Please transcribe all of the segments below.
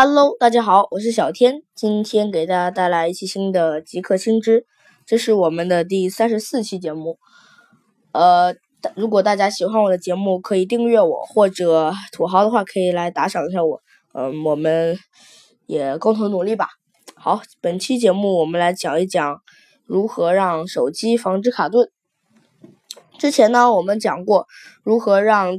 Hello，大家好，我是小天，今天给大家带来一期新的极客新知，这是我们的第三十四期节目。呃，如果大家喜欢我的节目，可以订阅我，或者土豪的话可以来打赏一下我。嗯，我们也共同努力吧。好，本期节目我们来讲一讲如何让手机防止卡顿。之前呢，我们讲过如何让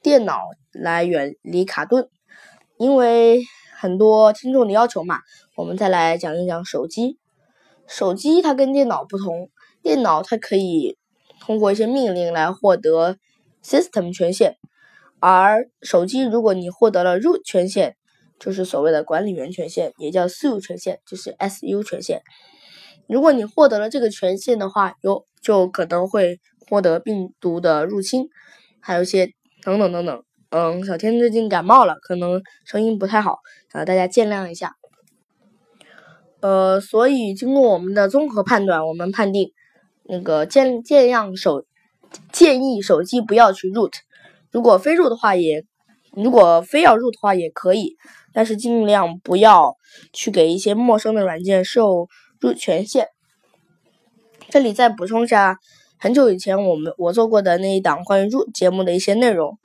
电脑来远离卡顿，因为。很多听众的要求嘛，我们再来讲一讲手机。手机它跟电脑不同，电脑它可以通过一些命令来获得 system 权限，而手机如果你获得了 root 权限，就是所谓的管理员权限，也叫 su 权限，就是 su 权限。如果你获得了这个权限的话，有就可能会获得病毒的入侵，还有一些等等等等。嗯，小天最近感冒了，可能声音不太好，啊，大家见谅一下。呃，所以经过我们的综合判断，我们判定那个建建样手建议手机不要去 root，如果非 root 的话也，如果非要 root 的话也可以，但是尽量不要去给一些陌生的软件授 root 权限。这里再补充一下，很久以前我们我做过的那一档关于 root 节目的一些内容。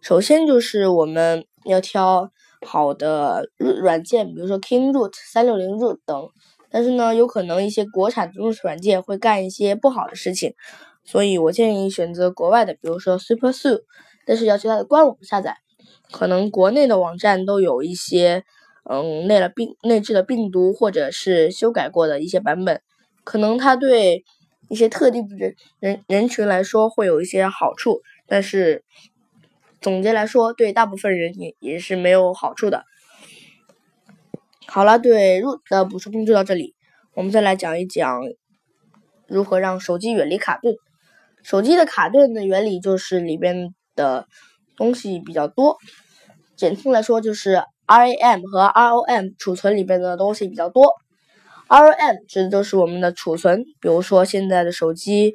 首先就是我们要挑好的软件，比如说 King Root、三六零 Root 等。但是呢，有可能一些国产的软件会干一些不好的事情，所以我建议选择国外的，比如说 SuperSue，但是要去它的官网下载。可能国内的网站都有一些嗯内了病内置的病毒或者是修改过的一些版本，可能它对一些特定的人人人群来说会有一些好处，但是。总结来说，对大部分人也也是没有好处的。好了，对 root 的补充就到这里。我们再来讲一讲如何让手机远离卡顿。手机的卡顿的原理就是里边的东西比较多，简称来说就是 RAM 和 ROM 储存里边的东西比较多。ROM 指的就是我们的储存，比如说现在的手机。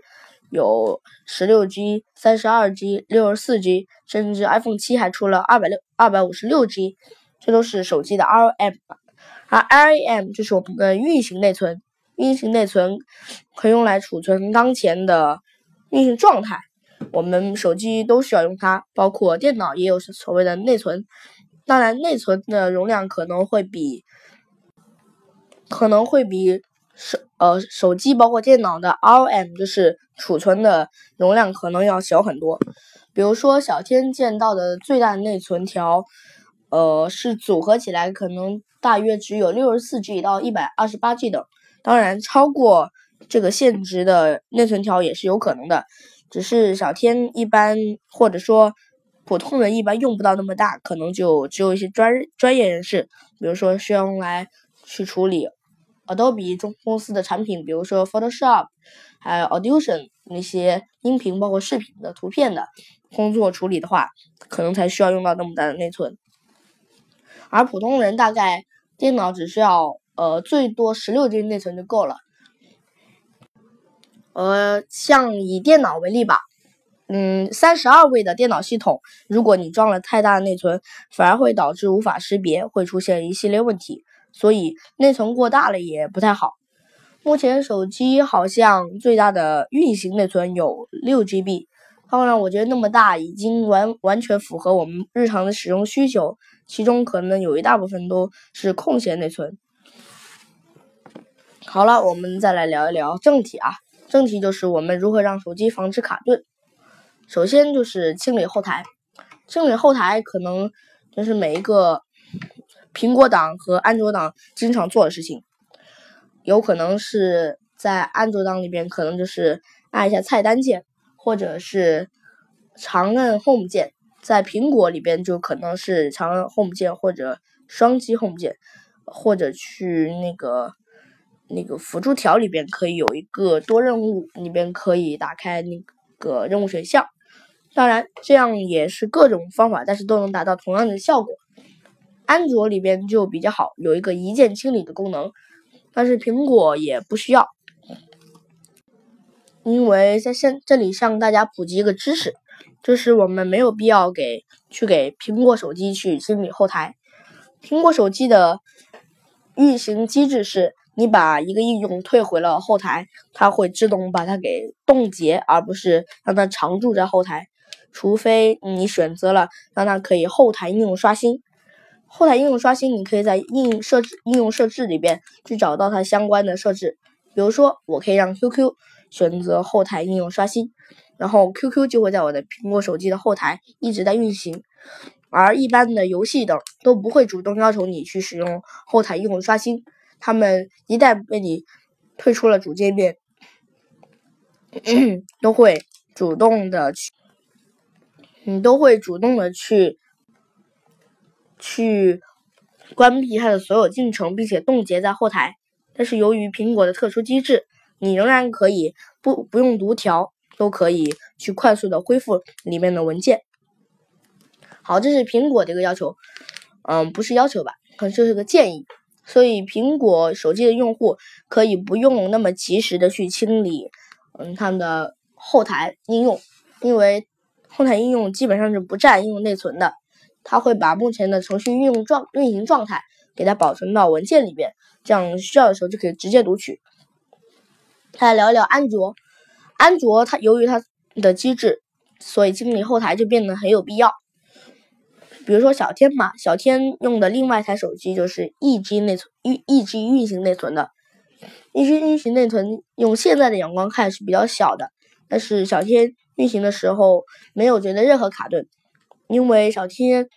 有十六 G、三十二 G、六十四 G，甚至 iPhone 七还出了二百六、二百五十六 G，这都是手机的 RAM。而 RAM 就是我们的运行内存，运行内存可以用来储存当前的运行状态。我们手机都需要用它，包括电脑也有所谓的内存。当然，内存的容量可能会比可能会比。手呃手机包括电脑的 RAM 就是储存的容量可能要小很多，比如说小天见到的最大内存条，呃是组合起来可能大约只有六十四 G 到一百二十八 G 等，当然超过这个限值的内存条也是有可能的，只是小天一般或者说普通人一般用不到那么大，可能就只有一些专专业人士，比如说需要用来去处理。Adobe 中公司的产品，比如说 Photoshop，还有 Audition 那些音频包括视频的图片的工作处理的话，可能才需要用到那么大的内存。而普通人大概电脑只需要呃最多十六 G 内存就够了。呃，像以电脑为例吧，嗯，三十二位的电脑系统，如果你装了太大的内存，反而会导致无法识别，会出现一系列问题。所以内存过大了也不太好。目前手机好像最大的运行内存有六 GB，当然我觉得那么大已经完完全符合我们日常的使用需求，其中可能有一大部分都是空闲内存。好了，我们再来聊一聊正题啊，正题就是我们如何让手机防止卡顿。首先就是清理后台，清理后台可能就是每一个。苹果党和安卓党经常做的事情，有可能是在安卓党里边，可能就是按一下菜单键，或者是长按 Home 键；在苹果里边，就可能是长按 Home 键或者双击 Home 键，或者去那个那个辅助条里边可以有一个多任务，里边可以打开那个任务选项。当然，这样也是各种方法，但是都能达到同样的效果。安卓里边就比较好，有一个一键清理的功能，但是苹果也不需要。因为在现这里向大家普及一个知识，就是我们没有必要给去给苹果手机去清理后台。苹果手机的运行机制是，你把一个应用退回了后台，它会自动把它给冻结，而不是让它常驻在后台。除非你选择了让它可以后台应用刷新。后台应用刷新，你可以在应用设置应用设置里边去找到它相关的设置。比如说，我可以让 QQ 选择后台应用刷新，然后 QQ 就会在我的苹果手机的后台一直在运行。而一般的游戏等都不会主动要求你去使用后台应用刷新，他们一旦被你退出了主界面，都会主动的去，你都会主动的去。去关闭它的所有进程，并且冻结在后台。但是由于苹果的特殊机制，你仍然可以不不用读条，都可以去快速的恢复里面的文件。好，这是苹果的一个要求，嗯，不是要求吧，可能就是个建议。所以苹果手机的用户可以不用那么及时的去清理，嗯，他们的后台应用，因为后台应用基本上是不占应用内存的。它会把目前的程序运用状运行状态给它保存到文件里边，这样需要的时候就可以直接读取。来聊一聊安卓，安卓它由于它的机制，所以清理后台就变得很有必要。比如说小天嘛，小天用的另外一台手机就是一 G 内存，一一 G 运行内存的，一 G 运行内存用现在的眼光看是比较小的，但是小天运行的时候没有觉得任何卡顿。因为小天，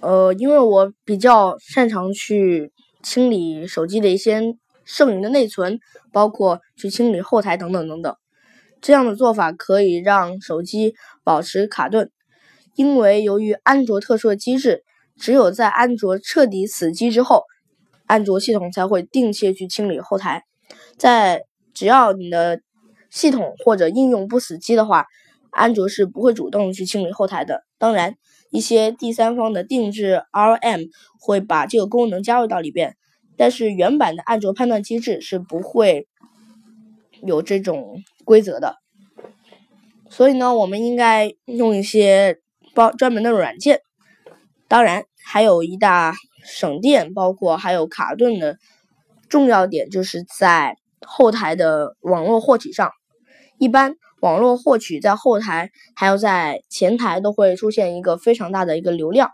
呃，因为我比较擅长去清理手机的一些剩余的内存，包括去清理后台等等等等。这样的做法可以让手机保持卡顿。因为由于安卓特殊的机制，只有在安卓彻底死机之后，安卓系统才会定期去清理后台。在只要你的系统或者应用不死机的话。安卓是不会主动去清理后台的。当然，一些第三方的定制 ROM 会把这个功能加入到里边，但是原版的安卓判断机制是不会有这种规则的。所以呢，我们应该用一些包专门的软件。当然，还有一大省电，包括还有卡顿的重要点，就是在后台的网络获取上，一般。网络获取在后台还有在前台都会出现一个非常大的一个流量。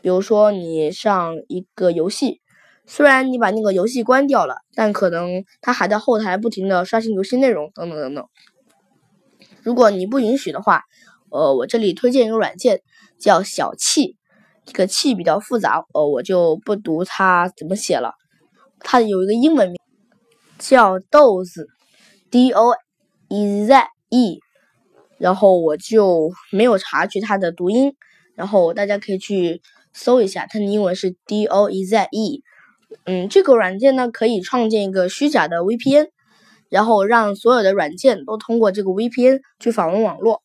比如说你上一个游戏，虽然你把那个游戏关掉了，但可能它还在后台不停的刷新游戏内容等等等等。如果你不允许的话，呃，我这里推荐一个软件叫小气，这个气比较复杂，呃，我就不读它怎么写了。它有一个英文名叫豆子，D O E Z。e，然后我就没有查去它的读音，然后大家可以去搜一下，它的英文是 d o e z e。嗯，这个软件呢可以创建一个虚假的 VPN，然后让所有的软件都通过这个 VPN 去访问网络，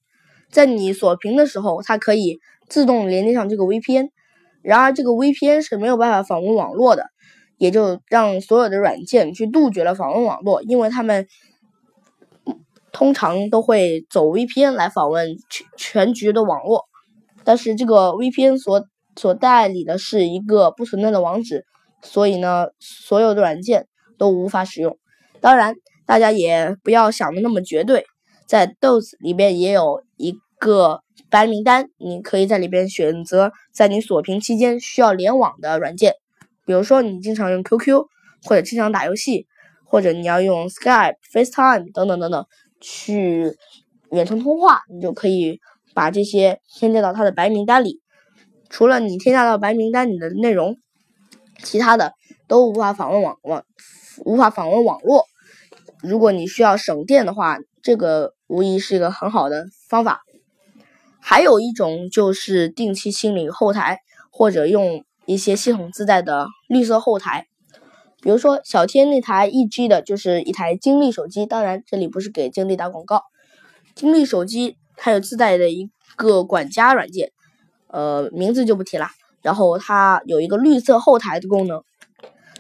在你锁屏的时候，它可以自动连接上这个 VPN。然而这个 VPN 是没有办法访问网络的，也就让所有的软件去杜绝了访问网络，因为他们。通常都会走 VPN 来访问全全局的网络，但是这个 VPN 所所代理的是一个不存在的网址，所以呢，所有的软件都无法使用。当然，大家也不要想的那么绝对，在 DOS 里边也有一个白名单，你可以在里边选择在你锁屏期间需要联网的软件，比如说你经常用 QQ，或者经常打游戏，或者你要用 Skype、FaceTime 等等等等。去远程通话，你就可以把这些添加到它的白名单里。除了你添加到白名单里的内容，其他的都无法访问网网，无法访问网络。如果你需要省电的话，这个无疑是一个很好的方法。还有一种就是定期清理后台，或者用一些系统自带的绿色后台。比如说，小天那台一 G 的就是一台金立手机，当然这里不是给金立打广告。金立手机它有自带的一个管家软件，呃，名字就不提了。然后它有一个绿色后台的功能，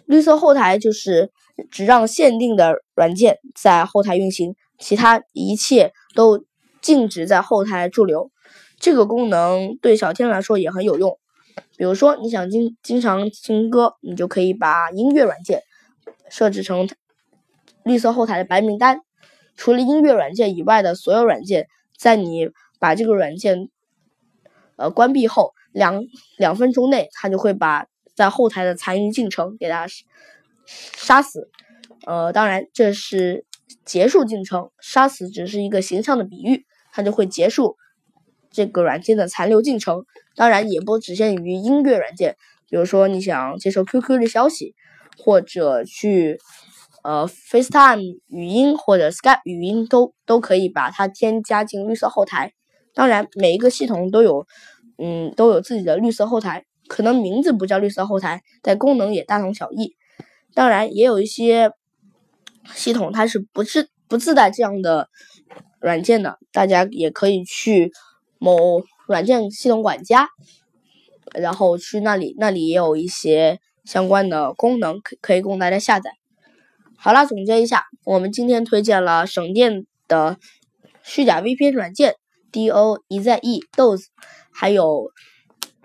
绿色后台就是只让限定的软件在后台运行，其他一切都禁止在后台驻留。这个功能对小天来说也很有用。比如说，你想经经常听歌，你就可以把音乐软件设置成绿色后台的白名单。除了音乐软件以外的所有软件，在你把这个软件呃关闭后，两两分钟内，它就会把在后台的残余进程给它杀死。呃，当然这是结束进程，杀死只是一个形象的比喻，它就会结束这个软件的残留进程。当然也不只限于音乐软件，比如说你想接收 QQ 的消息，或者去呃 FaceTime 语音或者 Skype 语音都都可以把它添加进绿色后台。当然每一个系统都有嗯都有自己的绿色后台，可能名字不叫绿色后台，但功能也大同小异。当然也有一些。系统它是不自不自带这样的软件的，大家也可以去某软件系统管家，然后去那里，那里也有一些相关的功能可可以供大家下载。好了，总结一下，我们今天推荐了省电的虚假 VPN 软件 Do 一在 E DOS 还有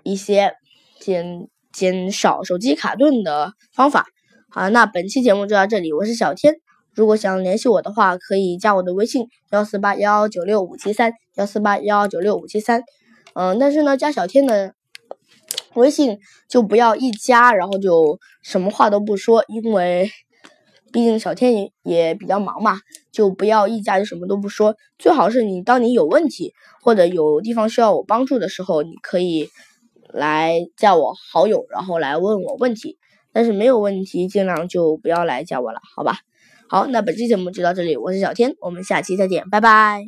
一些减减少手机卡顿的方法。好，那本期节目就到这里，我是小天。如果想联系我的话，可以加我的微信幺四八幺幺九六五七三幺四八幺幺九六五七三。嗯，但是呢，加小天的微信就不要一加，然后就什么话都不说，因为 毕竟小天也也比较忙嘛，就不要一加就什么都不说。最好是你当你有问题或者有地方需要我帮助的时候，你可以来加我好友，然后来问我问题。但是没有问题，尽量就不要来加我了，好吧？好，那本期节目就到这里，我是小天，我们下期再见，拜拜。